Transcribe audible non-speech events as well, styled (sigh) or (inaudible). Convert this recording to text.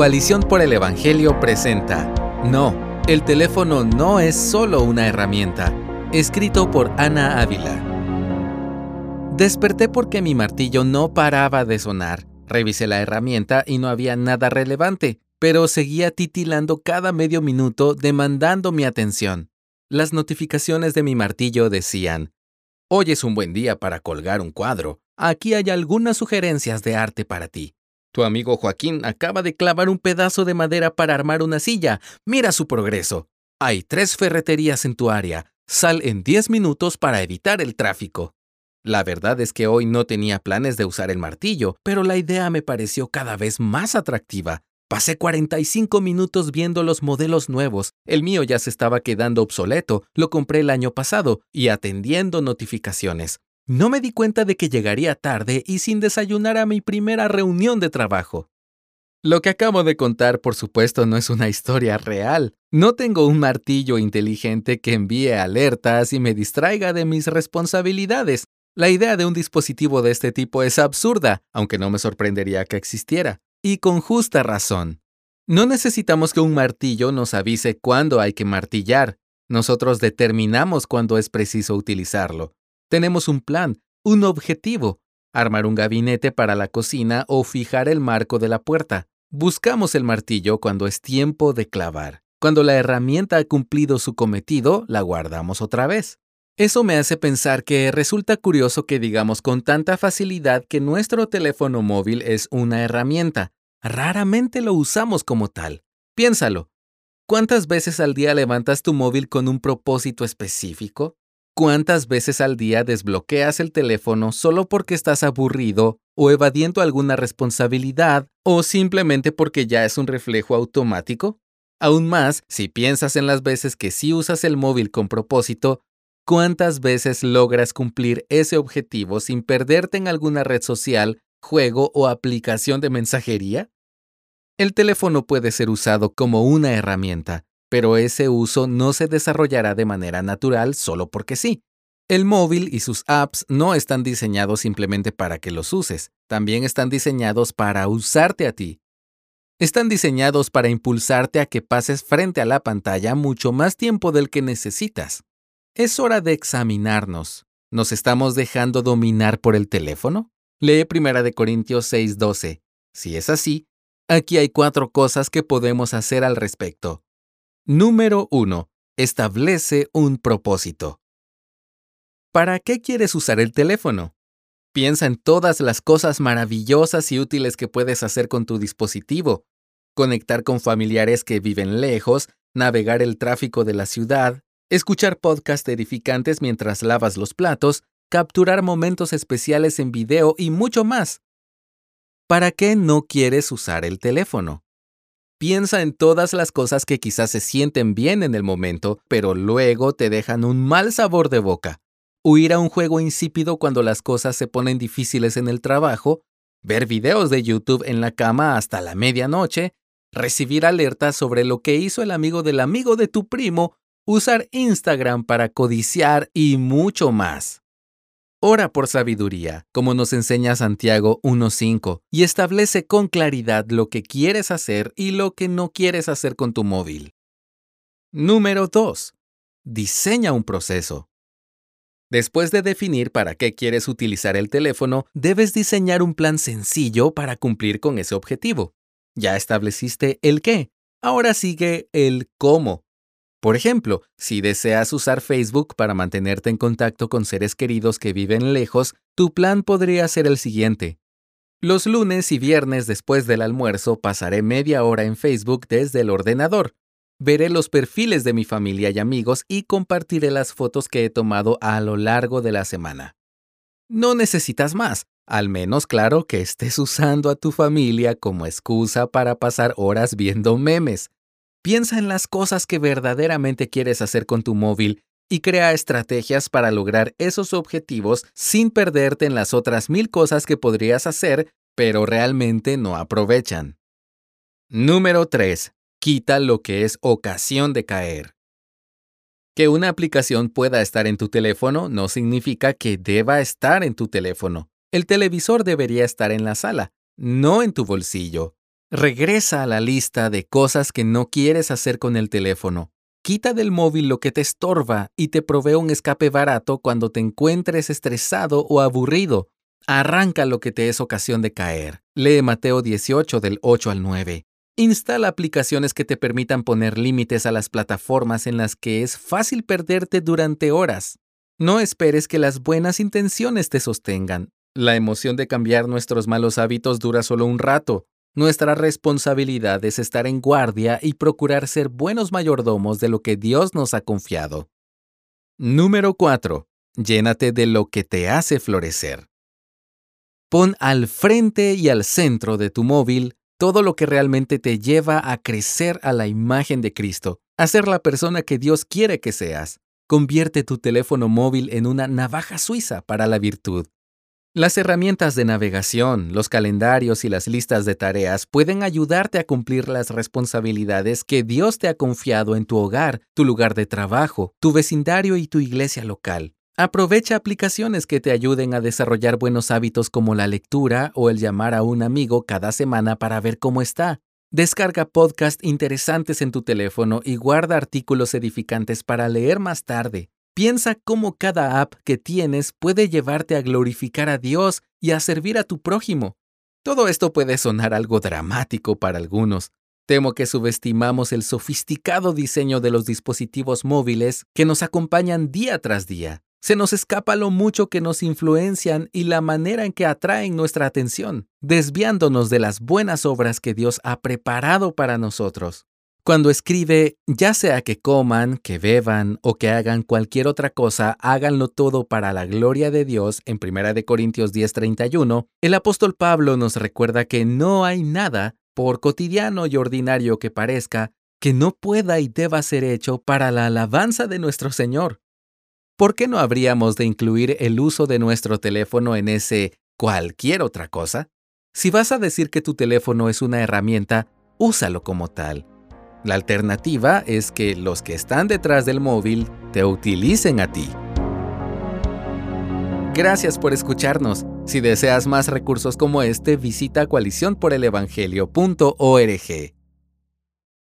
Coalición por el Evangelio presenta No, el teléfono no es solo una herramienta. Escrito por Ana Ávila. Desperté porque mi martillo no paraba de sonar. Revisé la herramienta y no había nada relevante, pero seguía titilando cada medio minuto demandando mi atención. Las notificaciones de mi martillo decían, Hoy es un buen día para colgar un cuadro. Aquí hay algunas sugerencias de arte para ti. Tu amigo Joaquín acaba de clavar un pedazo de madera para armar una silla. Mira su progreso. Hay tres ferreterías en tu área. Sal en 10 minutos para evitar el tráfico. La verdad es que hoy no tenía planes de usar el martillo, pero la idea me pareció cada vez más atractiva. Pasé 45 minutos viendo los modelos nuevos. El mío ya se estaba quedando obsoleto, lo compré el año pasado, y atendiendo notificaciones. No me di cuenta de que llegaría tarde y sin desayunar a mi primera reunión de trabajo. Lo que acabo de contar, por supuesto, no es una historia real. No tengo un martillo inteligente que envíe alertas y me distraiga de mis responsabilidades. La idea de un dispositivo de este tipo es absurda, aunque no me sorprendería que existiera. Y con justa razón. No necesitamos que un martillo nos avise cuándo hay que martillar. Nosotros determinamos cuándo es preciso utilizarlo. Tenemos un plan, un objetivo, armar un gabinete para la cocina o fijar el marco de la puerta. Buscamos el martillo cuando es tiempo de clavar. Cuando la herramienta ha cumplido su cometido, la guardamos otra vez. Eso me hace pensar que resulta curioso que digamos con tanta facilidad que nuestro teléfono móvil es una herramienta. Raramente lo usamos como tal. Piénsalo. ¿Cuántas veces al día levantas tu móvil con un propósito específico? ¿Cuántas veces al día desbloqueas el teléfono solo porque estás aburrido o evadiendo alguna responsabilidad o simplemente porque ya es un reflejo automático? Aún más, si piensas en las veces que sí usas el móvil con propósito, ¿cuántas veces logras cumplir ese objetivo sin perderte en alguna red social, juego o aplicación de mensajería? El teléfono puede ser usado como una herramienta, pero ese uso no se desarrollará de manera natural solo porque sí. El móvil y sus apps no están diseñados simplemente para que los uses, también están diseñados para usarte a ti. Están diseñados para impulsarte a que pases frente a la pantalla mucho más tiempo del que necesitas. Es hora de examinarnos. ¿Nos estamos dejando dominar por el teléfono? Lee 1 Corintios 6:12. Si es así, aquí hay cuatro cosas que podemos hacer al respecto. Número 1. Establece un propósito. ¿Para qué quieres usar el teléfono? Piensa en todas las cosas maravillosas y útiles que puedes hacer con tu dispositivo. Conectar con familiares que viven lejos, navegar el tráfico de la ciudad, escuchar podcasts edificantes mientras lavas los platos, capturar momentos especiales en video y mucho más. ¿Para qué no quieres usar el teléfono? Piensa en todas las cosas que quizás se sienten bien en el momento, pero luego te dejan un mal sabor de boca. Huir a un juego insípido cuando las cosas se ponen difíciles en el trabajo, ver videos de YouTube en la cama hasta la medianoche, recibir alertas sobre lo que hizo el amigo del amigo de tu primo, usar Instagram para codiciar y mucho más. Ora por sabiduría, como nos enseña Santiago 1.5, y establece con claridad lo que quieres hacer y lo que no quieres hacer con tu móvil. Número 2. Diseña un proceso. Después de definir para qué quieres utilizar el teléfono, debes diseñar un plan sencillo para cumplir con ese objetivo. Ya estableciste el qué, ahora sigue el cómo. Por ejemplo, si deseas usar Facebook para mantenerte en contacto con seres queridos que viven lejos, tu plan podría ser el siguiente. Los lunes y viernes después del almuerzo pasaré media hora en Facebook desde el ordenador. Veré los perfiles de mi familia y amigos y compartiré las fotos que he tomado a lo largo de la semana. No necesitas más, al menos claro que estés (laughs) usando a tu familia como excusa para pasar horas viendo memes. Piensa en las cosas que verdaderamente quieres hacer con tu móvil y crea estrategias para lograr esos objetivos sin perderte en las otras mil cosas que podrías hacer, pero realmente no aprovechan. Número 3. Quita lo que es ocasión de caer. Que una aplicación pueda estar en tu teléfono no significa que deba estar en tu teléfono. El televisor debería estar en la sala, no en tu bolsillo. Regresa a la lista de cosas que no quieres hacer con el teléfono. Quita del móvil lo que te estorba y te provee un escape barato cuando te encuentres estresado o aburrido. Arranca lo que te es ocasión de caer. Lee Mateo 18 del 8 al 9. Instala aplicaciones que te permitan poner límites a las plataformas en las que es fácil perderte durante horas. No esperes que las buenas intenciones te sostengan. La emoción de cambiar nuestros malos hábitos dura solo un rato. Nuestra responsabilidad es estar en guardia y procurar ser buenos mayordomos de lo que Dios nos ha confiado. Número 4. Llénate de lo que te hace florecer. Pon al frente y al centro de tu móvil todo lo que realmente te lleva a crecer a la imagen de Cristo, a ser la persona que Dios quiere que seas. Convierte tu teléfono móvil en una navaja suiza para la virtud. Las herramientas de navegación, los calendarios y las listas de tareas pueden ayudarte a cumplir las responsabilidades que Dios te ha confiado en tu hogar, tu lugar de trabajo, tu vecindario y tu iglesia local. Aprovecha aplicaciones que te ayuden a desarrollar buenos hábitos como la lectura o el llamar a un amigo cada semana para ver cómo está. Descarga podcasts interesantes en tu teléfono y guarda artículos edificantes para leer más tarde. Piensa cómo cada app que tienes puede llevarte a glorificar a Dios y a servir a tu prójimo. Todo esto puede sonar algo dramático para algunos. Temo que subestimamos el sofisticado diseño de los dispositivos móviles que nos acompañan día tras día. Se nos escapa lo mucho que nos influencian y la manera en que atraen nuestra atención, desviándonos de las buenas obras que Dios ha preparado para nosotros. Cuando escribe, ya sea que coman, que beban o que hagan cualquier otra cosa, háganlo todo para la gloria de Dios en 1 Corintios 10:31, el apóstol Pablo nos recuerda que no hay nada, por cotidiano y ordinario que parezca, que no pueda y deba ser hecho para la alabanza de nuestro Señor. ¿por qué no habríamos de incluir el uso de nuestro teléfono en ese cualquier otra cosa? Si vas a decir que tu teléfono es una herramienta, úsalo como tal. La alternativa es que los que están detrás del móvil te utilicen a ti. Gracias por escucharnos. Si deseas más recursos como este, visita coaliciónporelevangelio.org.